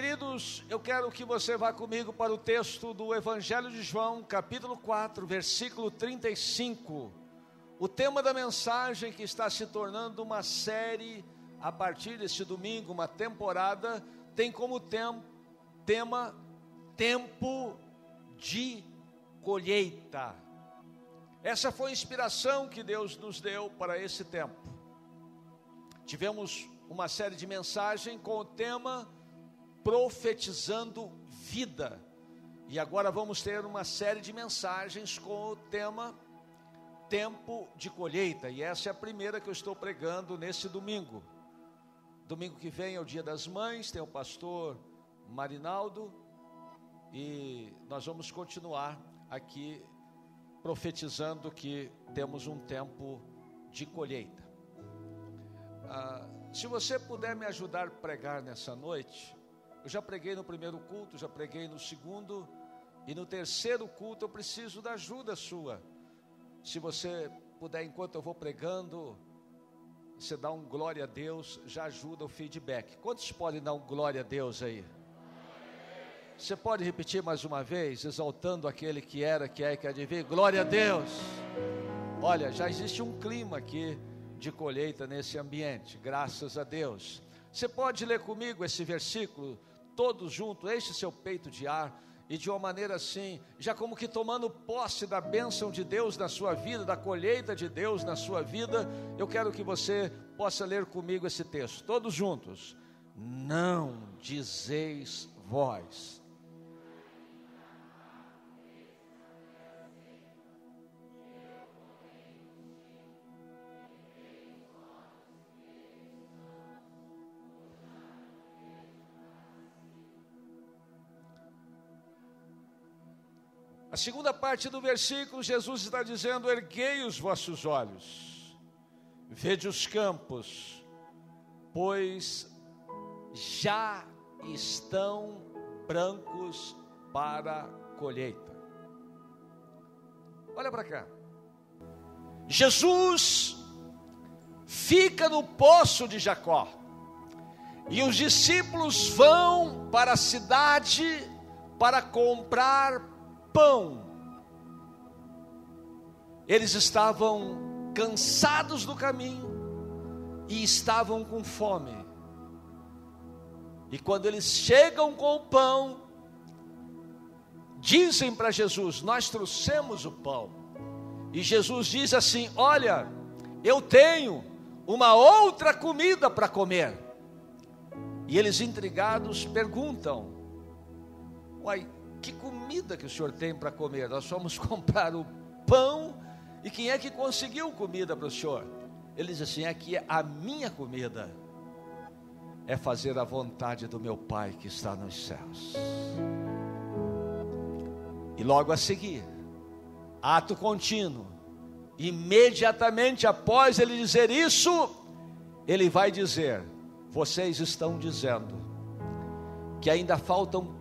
Queridos, eu quero que você vá comigo para o texto do Evangelho de João, capítulo 4, versículo 35. O tema da mensagem que está se tornando uma série a partir deste domingo, uma temporada, tem como tem, tema tempo de colheita. Essa foi a inspiração que Deus nos deu para esse tempo. Tivemos uma série de mensagens com o tema profetizando vida. E agora vamos ter uma série de mensagens com o tema tempo de colheita. E essa é a primeira que eu estou pregando nesse domingo. Domingo que vem é o Dia das Mães, tem o pastor Marinaldo e nós vamos continuar aqui profetizando que temos um tempo de colheita. Ah, se você puder me ajudar a pregar nessa noite, eu já preguei no primeiro culto, já preguei no segundo, e no terceiro culto eu preciso da ajuda sua. Se você puder, enquanto eu vou pregando, você dá um glória a Deus, já ajuda o feedback. Quantos podem dar um glória a Deus aí? Você pode repetir mais uma vez, exaltando aquele que era, que é e que há de vir? Glória a Deus! Olha, já existe um clima aqui de colheita nesse ambiente, graças a Deus. Você pode ler comigo esse versículo todos juntos, enche seu peito de ar e de uma maneira assim, já como que tomando posse da bênção de Deus na sua vida, da colheita de Deus na sua vida, eu quero que você possa ler comigo esse texto, todos juntos. Não dizeis vós A segunda parte do versículo, Jesus está dizendo: Erguei os vossos olhos, vede os campos, pois já estão brancos para colheita. Olha para cá. Jesus fica no poço de Jacó, e os discípulos vão para a cidade para comprar pão. Eles estavam cansados do caminho e estavam com fome. E quando eles chegam com o pão, dizem para Jesus: Nós trouxemos o pão. E Jesus diz assim: Olha, eu tenho uma outra comida para comer. E eles intrigados perguntam: Uai, que comida que o senhor tem para comer? Nós fomos comprar o pão e quem é que conseguiu comida para o senhor? Ele diz assim: é a minha comida é fazer a vontade do meu Pai que está nos céus. E logo a seguir, ato contínuo, imediatamente após ele dizer isso, ele vai dizer: vocês estão dizendo que ainda faltam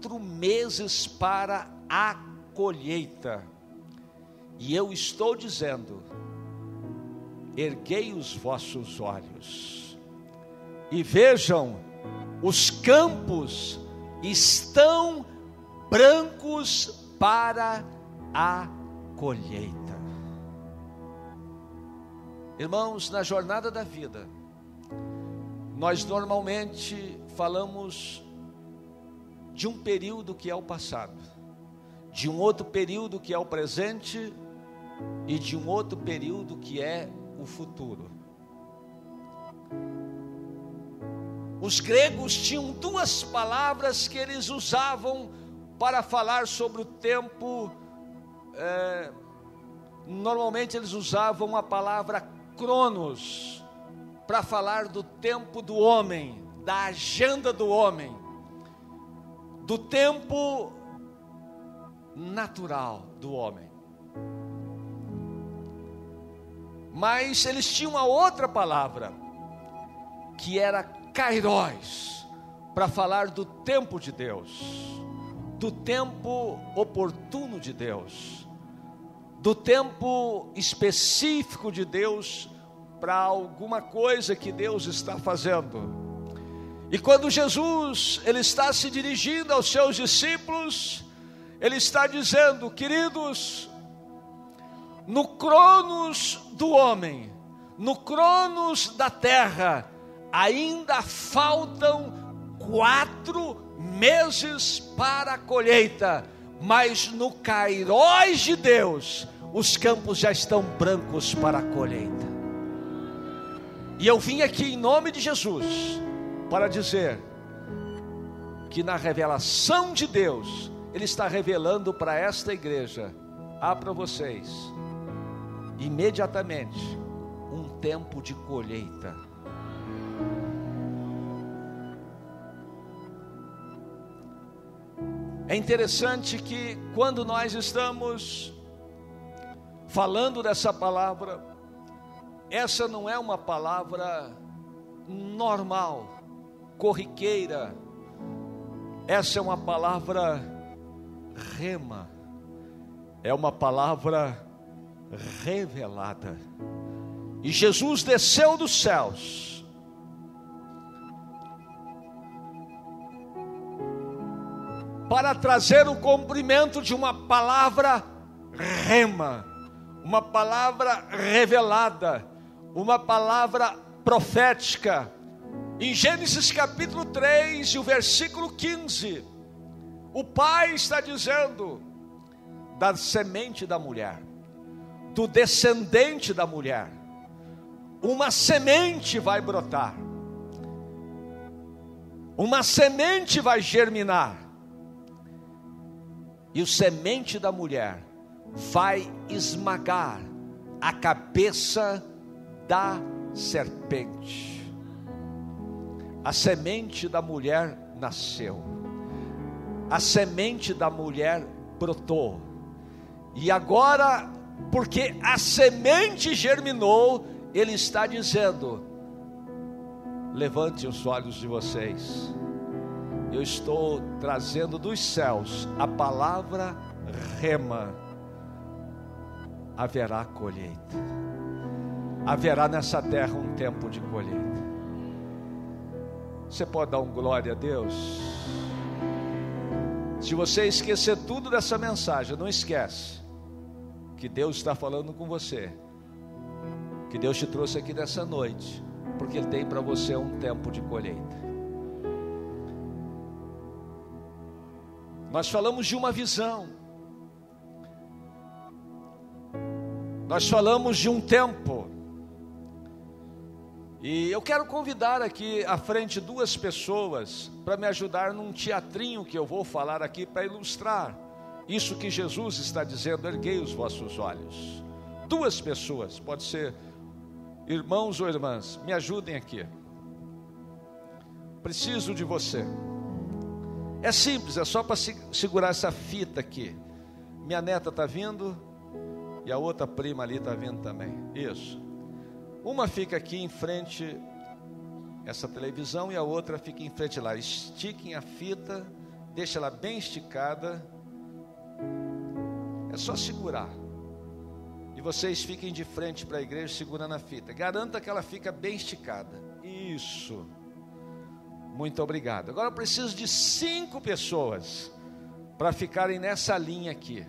quatro meses para a colheita. E eu estou dizendo: erguei os vossos olhos e vejam, os campos estão brancos para a colheita. Irmãos, na jornada da vida, nós normalmente falamos de um período que é o passado, de um outro período que é o presente e de um outro período que é o futuro. Os gregos tinham duas palavras que eles usavam para falar sobre o tempo. É, normalmente eles usavam a palavra cronos para falar do tempo do homem, da agenda do homem do tempo natural do homem. Mas eles tinham uma outra palavra, que era kairos, para falar do tempo de Deus, do tempo oportuno de Deus, do tempo específico de Deus para alguma coisa que Deus está fazendo. E quando Jesus ele está se dirigindo aos seus discípulos, ele está dizendo: "Queridos, no cronos do homem, no cronos da terra, ainda faltam quatro meses para a colheita, mas no Cairóis de Deus, os campos já estão brancos para a colheita. E eu vim aqui em nome de Jesus para dizer que na revelação de Deus, Ele está revelando para esta igreja, há para vocês, imediatamente, um tempo de colheita. É interessante que quando nós estamos falando dessa palavra, essa não é uma palavra normal, corriqueira, essa é uma palavra rema, é uma palavra revelada. E Jesus desceu dos céus. Para trazer o cumprimento de uma palavra rema, uma palavra revelada, uma palavra profética. Em Gênesis capítulo 3 e o versículo 15, o pai está dizendo: da semente da mulher, do descendente da mulher, uma semente vai brotar, uma semente vai germinar, e o semente da mulher vai esmagar a cabeça da serpente. A semente da mulher nasceu, a semente da mulher brotou, e agora, porque a semente germinou, ele está dizendo: levante os olhos de vocês, eu estou trazendo dos céus a palavra rema haverá colheita. Haverá nessa terra um tempo de colheita. Você pode dar um glória a Deus? Se você esquecer tudo dessa mensagem, não esquece que Deus está falando com você. Que Deus te trouxe aqui nessa noite, porque Ele tem para você um tempo de colheita. Nós falamos de uma visão. Nós falamos de um tempo. E eu quero convidar aqui à frente duas pessoas para me ajudar num teatrinho que eu vou falar aqui para ilustrar isso que Jesus está dizendo. Erguei os vossos olhos. Duas pessoas, pode ser irmãos ou irmãs, me ajudem aqui. Preciso de você. É simples, é só para segurar essa fita aqui. Minha neta está vindo, e a outra prima ali está vindo também. Isso. Uma fica aqui em frente essa televisão e a outra fica em frente lá. Estiquem a fita, deixa ela bem esticada. É só segurar. E vocês fiquem de frente para a igreja segurando a fita. Garanta que ela fica bem esticada. Isso. Muito obrigado. Agora eu preciso de cinco pessoas para ficarem nessa linha aqui.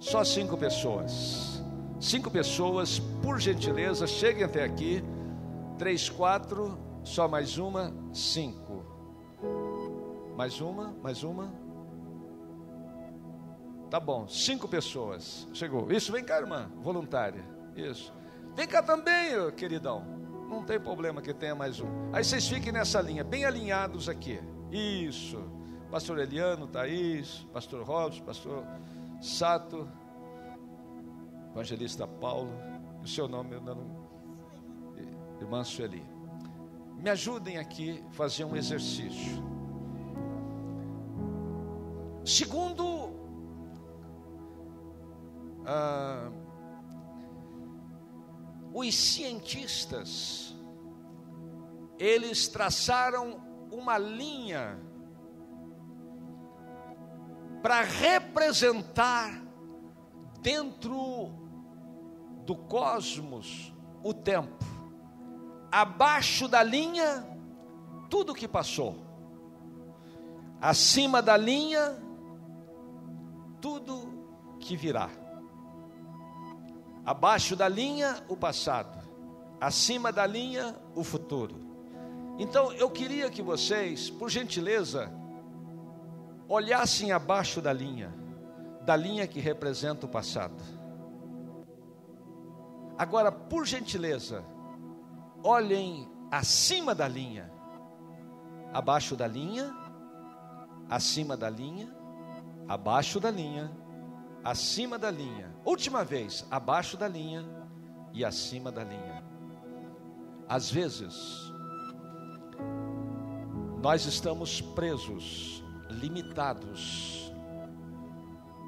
Só cinco pessoas. Cinco pessoas, por gentileza, cheguem até aqui. Três, quatro, só mais uma, cinco. Mais uma, mais uma. Tá bom, cinco pessoas. Chegou. Isso, vem cá, irmã, voluntária. Isso. Vem cá também, queridão. Não tem problema que tenha mais um. Aí vocês fiquem nessa linha, bem alinhados aqui. Isso. Pastor Eliano, Thaís, Pastor Robson, Pastor Sato, Evangelista Paulo, o seu nome eu não. Irmã Sueli. Me ajudem aqui a fazer um exercício. Segundo ah, os cientistas, eles traçaram uma linha para representar dentro do cosmos o tempo. Abaixo da linha tudo que passou. Acima da linha, tudo que virá. Abaixo da linha, o passado. Acima da linha, o futuro. Então, eu queria que vocês, por gentileza, olhassem abaixo da linha, da linha que representa o passado. Agora, por gentileza, olhem acima da linha, abaixo da linha, acima da linha, abaixo da linha, acima da linha. Última vez, abaixo da linha e acima da linha. Às vezes, nós estamos presos, limitados,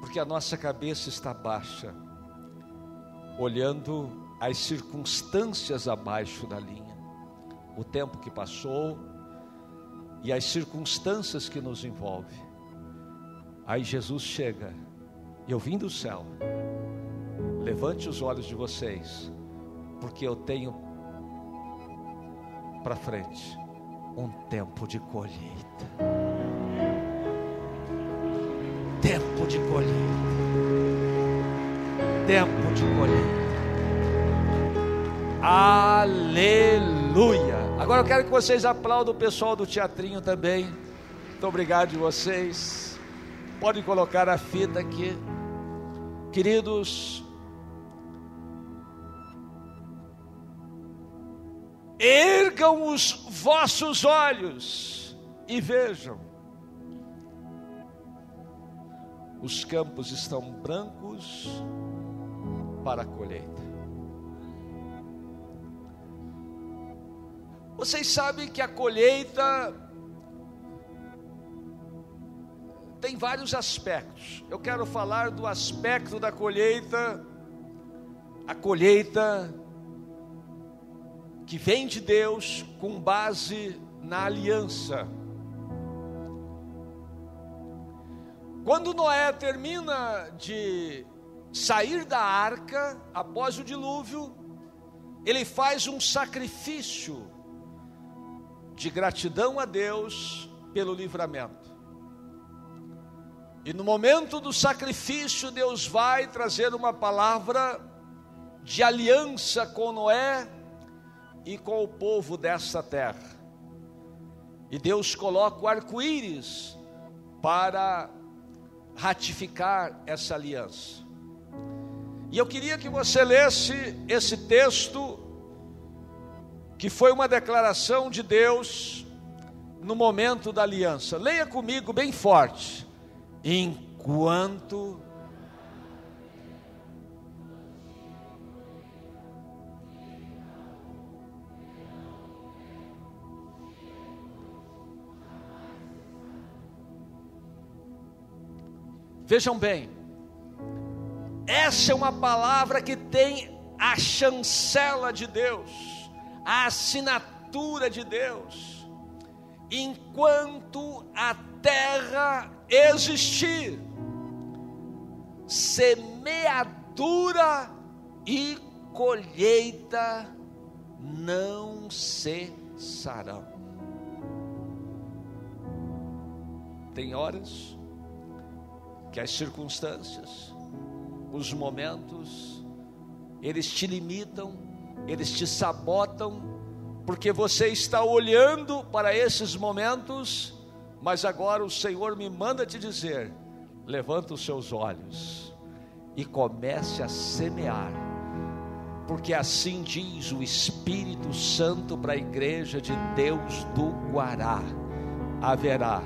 porque a nossa cabeça está baixa, olhando as circunstâncias abaixo da linha, o tempo que passou e as circunstâncias que nos envolvem. Aí Jesus chega, eu vim do céu. Levante os olhos de vocês, porque eu tenho para frente um tempo de colheita. Tempo de colheita. Tempo de colheita. Aleluia. Agora eu quero que vocês aplaudam o pessoal do teatrinho também. Muito obrigado de vocês. Pode colocar a fita aqui. Queridos, ergam os vossos olhos e vejam. Os campos estão brancos para a colheita. Vocês sabem que a colheita tem vários aspectos. Eu quero falar do aspecto da colheita, a colheita que vem de Deus com base na aliança. Quando Noé termina de sair da arca após o dilúvio, ele faz um sacrifício de gratidão a Deus pelo livramento. E no momento do sacrifício, Deus vai trazer uma palavra de aliança com Noé e com o povo dessa terra. E Deus coloca o arco-íris para ratificar essa aliança. E eu queria que você lesse esse texto, que foi uma declaração de Deus no momento da aliança. Leia comigo bem forte enquanto Vejam bem, essa é uma palavra que tem a chancela de Deus, a assinatura de Deus. Enquanto a terra existir semeadura e colheita não cessarão. Tem horas que as circunstâncias, os momentos, eles te limitam, eles te sabotam, porque você está olhando para esses momentos mas agora o Senhor me manda te dizer: levanta os seus olhos e comece a semear, porque assim diz o Espírito Santo para a igreja de Deus do Guará: haverá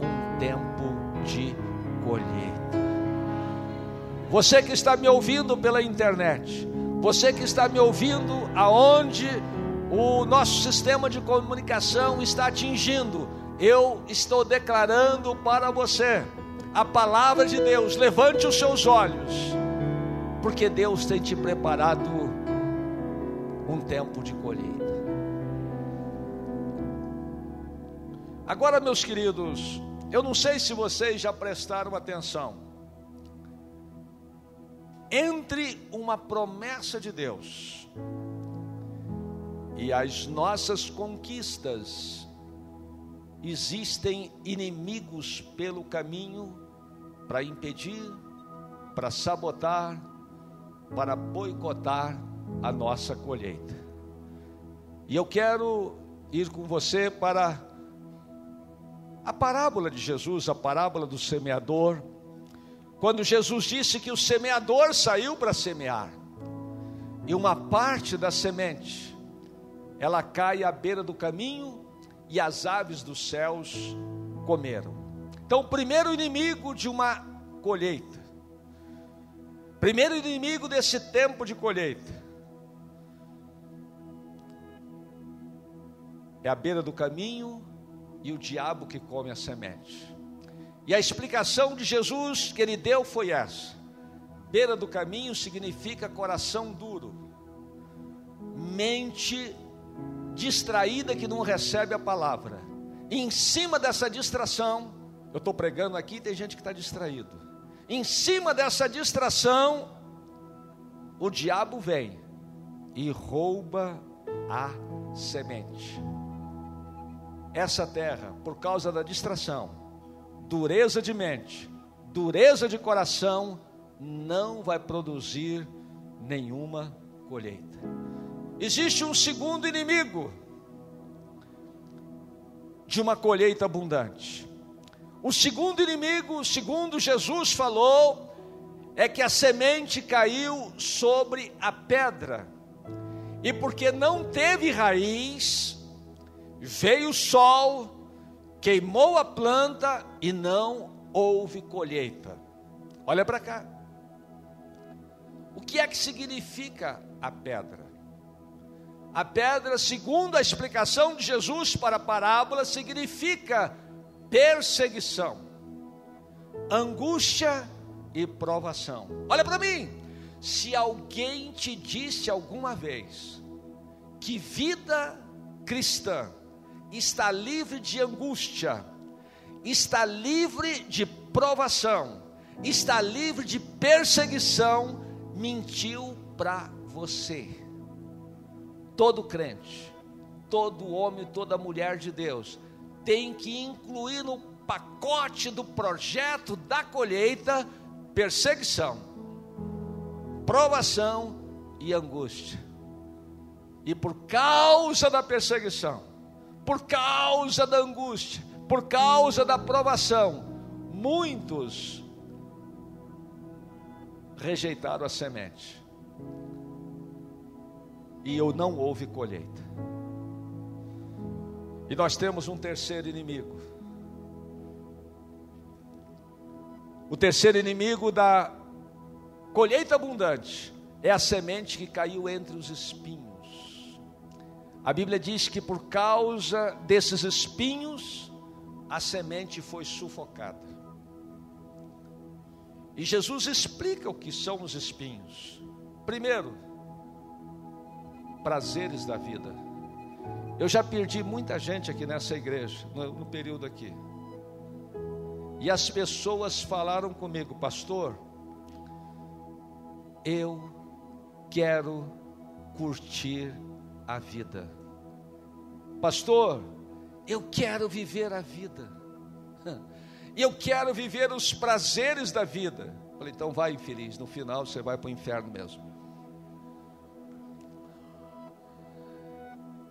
um tempo de colheita. Você que está me ouvindo pela internet, você que está me ouvindo aonde o nosso sistema de comunicação está atingindo, eu estou declarando para você a palavra de Deus. Levante os seus olhos, porque Deus tem te preparado um tempo de colheita. Agora, meus queridos, eu não sei se vocês já prestaram atenção. Entre uma promessa de Deus e as nossas conquistas existem inimigos pelo caminho para impedir, para sabotar, para boicotar a nossa colheita. E eu quero ir com você para a parábola de Jesus, a parábola do semeador, quando Jesus disse que o semeador saiu para semear, e uma parte da semente, ela cai à beira do caminho e as aves dos céus comeram. Então, o primeiro inimigo de uma colheita, primeiro inimigo desse tempo de colheita, é a beira do caminho e o diabo que come a semente. E a explicação de Jesus que ele deu foi essa: beira do caminho significa coração duro, mente distraída que não recebe a palavra. E em cima dessa distração, eu estou pregando aqui, tem gente que está distraído. Em cima dessa distração, o diabo vem e rouba a semente essa terra, por causa da distração, dureza de mente, dureza de coração, não vai produzir nenhuma colheita. Existe um segundo inimigo de uma colheita abundante. O segundo inimigo, segundo Jesus falou, é que a semente caiu sobre a pedra, e porque não teve raiz, Veio o sol, queimou a planta e não houve colheita. Olha para cá. O que é que significa a pedra? A pedra, segundo a explicação de Jesus para a parábola, significa perseguição, angústia e provação. Olha para mim. Se alguém te disse alguma vez que vida cristã está livre de angústia, está livre de provação, está livre de perseguição, mentiu para você. Todo crente, todo homem, toda mulher de Deus tem que incluir no pacote do projeto da colheita perseguição, provação e angústia. E por causa da perseguição, por causa da angústia, por causa da provação, muitos rejeitaram a semente. E eu não houve colheita. E nós temos um terceiro inimigo. O terceiro inimigo da colheita abundante é a semente que caiu entre os espinhos. A Bíblia diz que por causa desses espinhos, a semente foi sufocada. E Jesus explica o que são os espinhos. Primeiro, prazeres da vida. Eu já perdi muita gente aqui nessa igreja, no, no período aqui. E as pessoas falaram comigo, pastor, eu quero curtir a vida. Pastor, eu quero viver a vida. Eu quero viver os prazeres da vida. Falei, então vai infeliz, no final você vai para o inferno mesmo.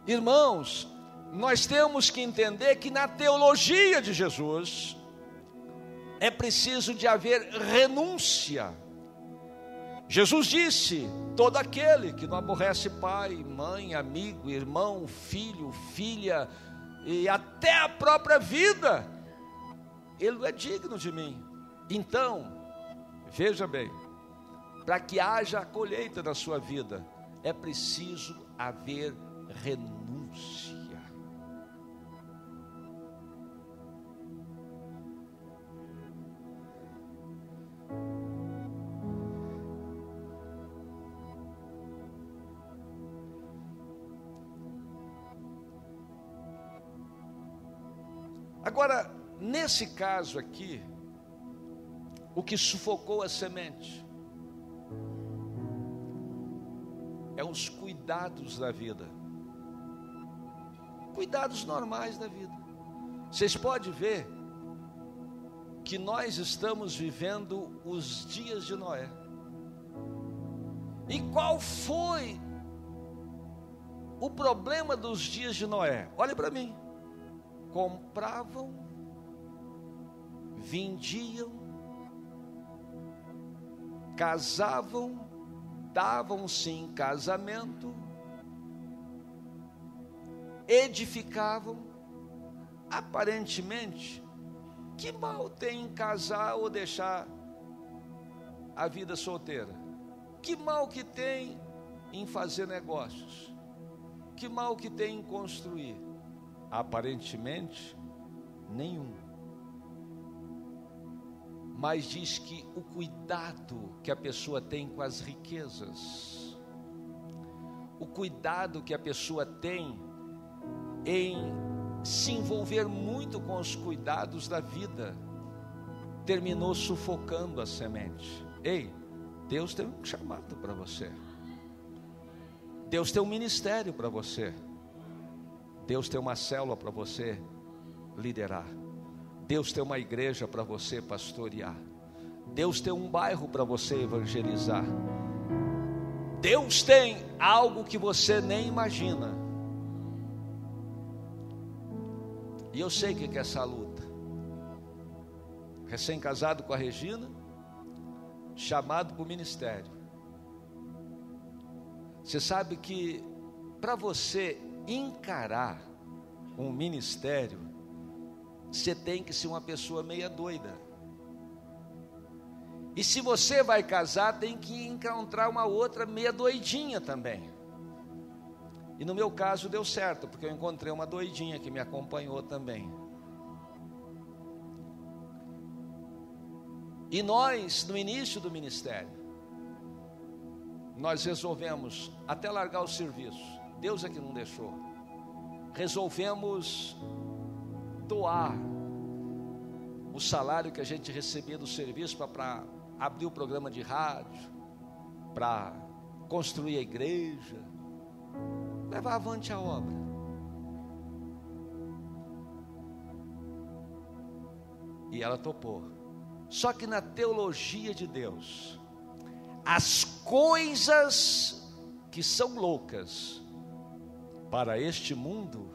Irmãos, nós temos que entender que na teologia de Jesus é preciso de haver renúncia Jesus disse: todo aquele que não aborrece pai, mãe, amigo, irmão, filho, filha e até a própria vida, ele não é digno de mim. Então, veja bem, para que haja colheita na sua vida, é preciso haver renúncia. Agora, nesse caso aqui, o que sufocou a semente é os cuidados da vida. Cuidados normais da vida. Vocês podem ver que nós estamos vivendo os dias de Noé. E qual foi o problema dos dias de Noé? Olhe para mim. Compravam, vendiam, casavam, davam-se em casamento, edificavam, aparentemente, que mal tem em casar ou deixar a vida solteira? Que mal que tem em fazer negócios? Que mal que tem em construir? Aparentemente, nenhum. Mas diz que o cuidado que a pessoa tem com as riquezas, o cuidado que a pessoa tem em se envolver muito com os cuidados da vida, terminou sufocando a semente. Ei, Deus tem um chamado para você. Deus tem um ministério para você. Deus tem uma célula para você liderar. Deus tem uma igreja para você pastorear. Deus tem um bairro para você evangelizar. Deus tem algo que você nem imagina. E eu sei o que é essa luta. Recém-casado com a Regina, chamado para o ministério. Você sabe que para você encarar um ministério, você tem que ser uma pessoa meia doida. E se você vai casar, tem que encontrar uma outra meia doidinha também. E no meu caso deu certo, porque eu encontrei uma doidinha que me acompanhou também. E nós, no início do ministério, nós resolvemos até largar o serviço. Deus é que não deixou. Resolvemos doar o salário que a gente recebia do serviço para abrir o programa de rádio, para construir a igreja, levar avante a obra. E ela topou. Só que na teologia de Deus, as coisas que são loucas para este mundo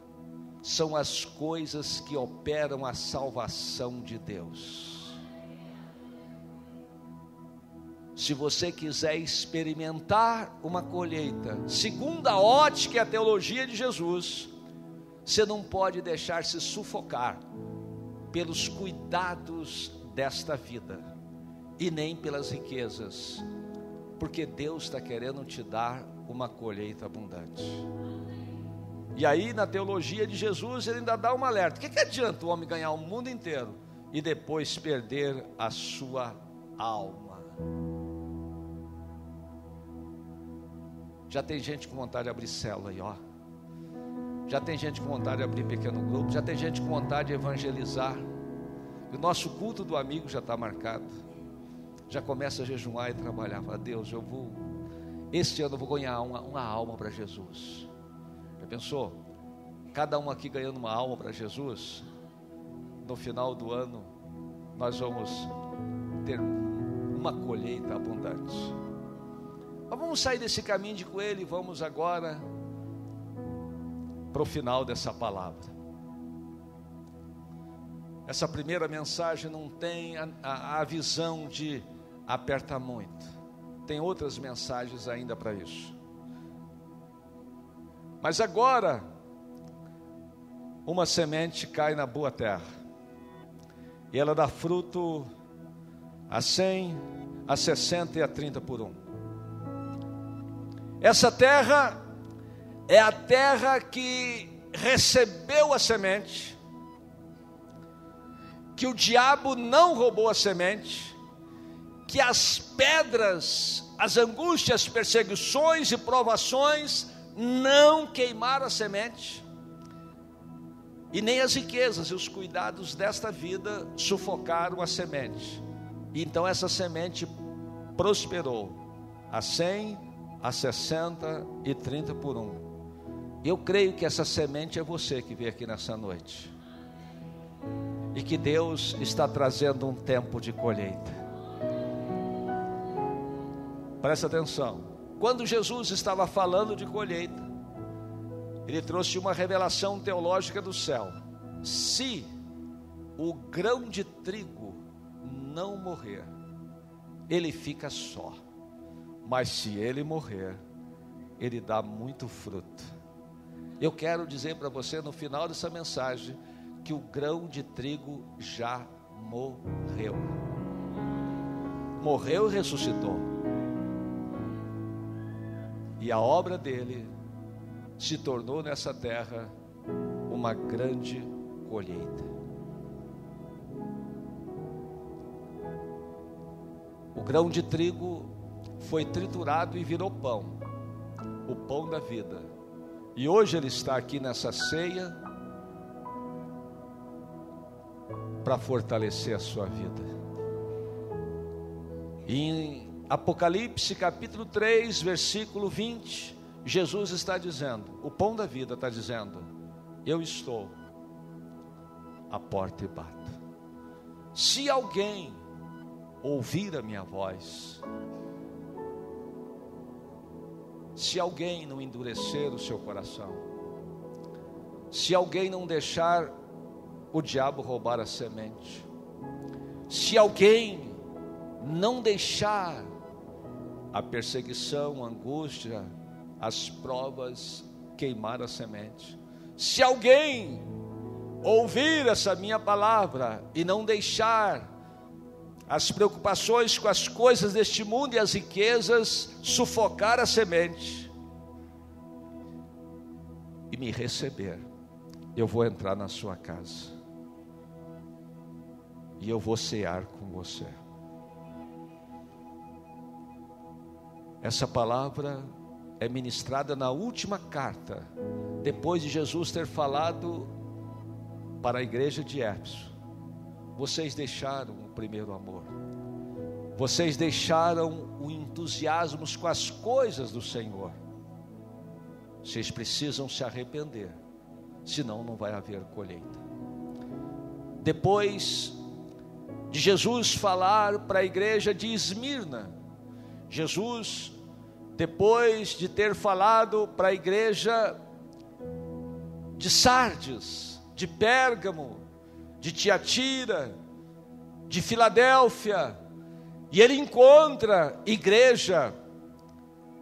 são as coisas que operam a salvação de Deus. Se você quiser experimentar uma colheita, segundo a ótica e a teologia de Jesus, você não pode deixar se sufocar pelos cuidados desta vida e nem pelas riquezas, porque Deus está querendo te dar uma colheita abundante. E aí, na teologia de Jesus, ele ainda dá um alerta: o que, que adianta o homem ganhar o mundo inteiro e depois perder a sua alma? Já tem gente com vontade de abrir célula aí, ó. Já tem gente com vontade de abrir pequeno grupo, já tem gente com vontade de evangelizar. O nosso culto do amigo já está marcado. Já começa a jejuar e trabalhar. Fala, Deus, eu vou. Este ano eu vou ganhar uma, uma alma para Jesus. Pensou? Cada um aqui ganhando uma alma para Jesus. No final do ano, nós vamos ter uma colheita abundante. Mas vamos sair desse caminho de coelho e vamos agora para o final dessa palavra. Essa primeira mensagem não tem a, a, a visão de apertar muito. Tem outras mensagens ainda para isso. Mas agora, uma semente cai na boa terra. E ela dá fruto a 100, a 60 e a 30 por um. Essa terra é a terra que recebeu a semente que o diabo não roubou a semente, que as pedras, as angústias, perseguições e provações não queimaram a semente, e nem as riquezas e os cuidados desta vida sufocaram a semente. Então essa semente prosperou a 100, a 60 e 30 por um. Eu creio que essa semente é você que veio aqui nessa noite. e que Deus está trazendo um tempo de colheita. Presta atenção. Quando Jesus estava falando de colheita, ele trouxe uma revelação teológica do céu. Se o grão de trigo não morrer, ele fica só. Mas se ele morrer, ele dá muito fruto. Eu quero dizer para você no final dessa mensagem que o grão de trigo já morreu. Morreu e ressuscitou. E a obra dele se tornou nessa terra uma grande colheita. O grão de trigo foi triturado e virou pão, o pão da vida. E hoje ele está aqui nessa ceia para fortalecer a sua vida. Em Apocalipse capítulo 3, versículo 20, Jesus está dizendo, o pão da vida está dizendo: Eu estou à porta e bato. Se alguém ouvir a minha voz, se alguém não endurecer o seu coração, se alguém não deixar o diabo roubar a semente, se alguém não deixar a perseguição, a angústia, as provas queimar a semente, se alguém ouvir essa minha palavra e não deixar as preocupações com as coisas deste mundo e as riquezas sufocar a semente e me receber, eu vou entrar na sua casa e eu vou cear com você. Essa palavra é ministrada na última carta, depois de Jesus ter falado para a igreja de Éfeso. Vocês deixaram o primeiro amor. Vocês deixaram o entusiasmo com as coisas do Senhor. Vocês precisam se arrepender, senão não vai haver colheita. Depois de Jesus falar para a igreja de Esmirna, Jesus, depois de ter falado para a igreja de Sardes, de Pérgamo, de Tiatira, de Filadélfia, e ele encontra igreja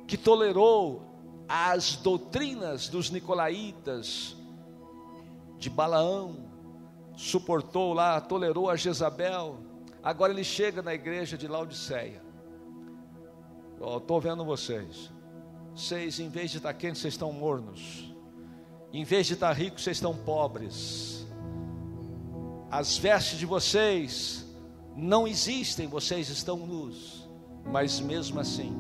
que tolerou as doutrinas dos nicolaítas, de Balaão, suportou lá, tolerou a Jezabel. Agora ele chega na igreja de Laodiceia. Estou vendo vocês. Vocês, em vez de estar quentes, vocês estão mornos. Em vez de estar ricos, vocês estão pobres as vestes de vocês não existem, vocês estão nus, mas mesmo assim,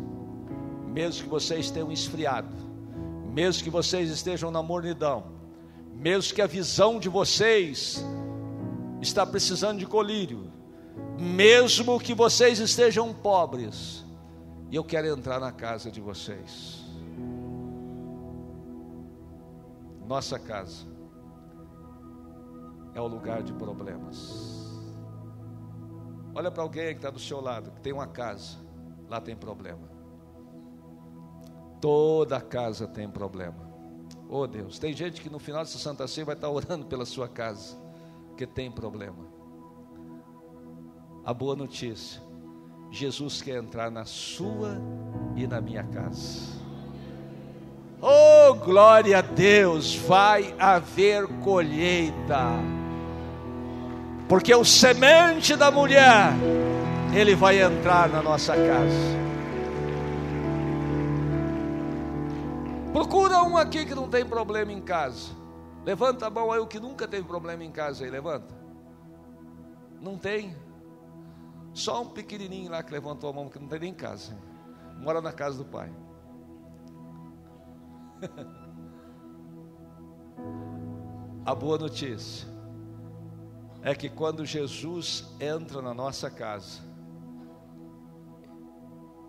mesmo que vocês tenham esfriado, mesmo que vocês estejam na mornidão, mesmo que a visão de vocês está precisando de colírio, mesmo que vocês estejam pobres, e eu quero entrar na casa de vocês. Nossa casa é o lugar de problemas. Olha para alguém que está do seu lado, que tem uma casa, lá tem problema. Toda casa tem problema. Oh Deus, tem gente que no final dessa Santa Ceia vai estar orando pela sua casa, que tem problema. A boa notícia: Jesus quer entrar na sua e na minha casa. Oh, glória a Deus, vai haver colheita porque o semente da mulher, ele vai entrar na nossa casa. Procura um aqui que não tem problema em casa. Levanta a mão aí o que nunca teve problema em casa aí, levanta. Não tem. Só um pequenininho lá que levantou a mão que não tem nem em casa. Mora na casa do pai. a boa notícia é que quando Jesus entra na nossa casa,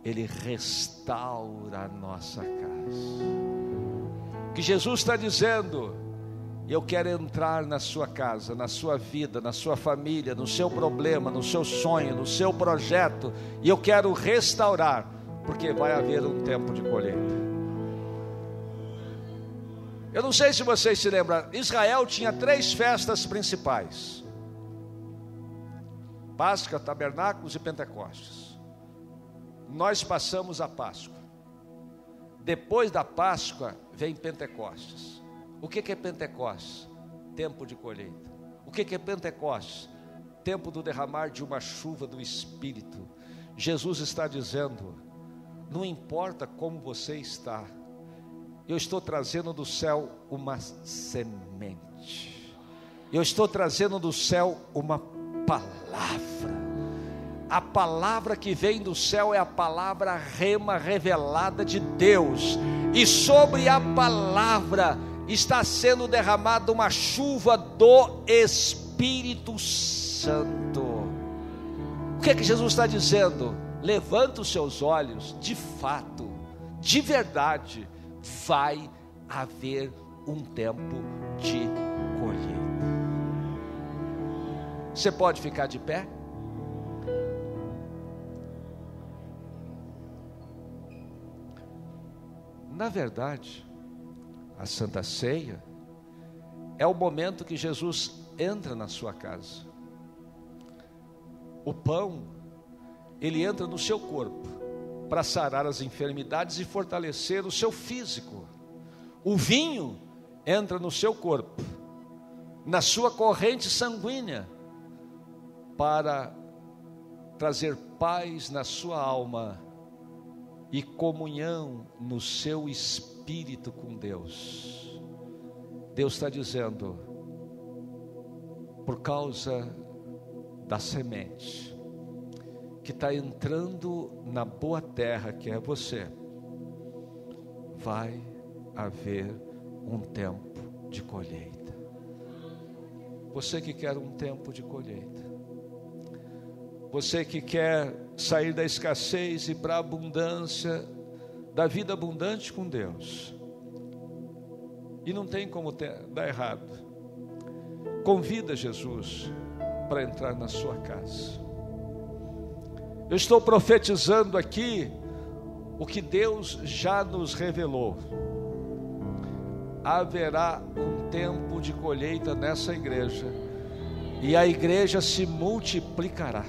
Ele restaura a nossa casa. O que Jesus está dizendo, Eu quero entrar na sua casa, na sua vida, na sua família, no seu problema, no seu sonho, no seu projeto, e eu quero restaurar, porque vai haver um tempo de colheita. Eu não sei se vocês se lembram, Israel tinha três festas principais: Páscoa, Tabernáculos e Pentecostes. Nós passamos a Páscoa. Depois da Páscoa vem Pentecostes. O que é Pentecostes? Tempo de colheita. O que é Pentecostes? Tempo do derramar de uma chuva do Espírito. Jesus está dizendo: não importa como você está, eu estou trazendo do céu uma semente. Eu estou trazendo do céu uma palavra. A palavra que vem do céu é a palavra rema revelada de Deus. E sobre a palavra está sendo derramada uma chuva do Espírito Santo. O que é que Jesus está dizendo? Levanta os seus olhos, de fato, de verdade vai haver um tempo de colheita. Você pode ficar de pé? Na verdade, a Santa Ceia é o momento que Jesus entra na sua casa. O pão, ele entra no seu corpo para sarar as enfermidades e fortalecer o seu físico. O vinho entra no seu corpo, na sua corrente sanguínea, para trazer paz na sua alma e comunhão no seu espírito com Deus. Deus está dizendo, por causa da semente, que está entrando na boa terra que é você, vai haver um tempo de colheita. Você que quer um tempo de colheita, você que quer sair da escassez e para a abundância, da vida abundante com Deus, e não tem como ter, dar errado, convida Jesus para entrar na sua casa. Eu estou profetizando aqui o que Deus já nos revelou. Haverá um tempo de colheita nessa igreja, e a igreja se multiplicará.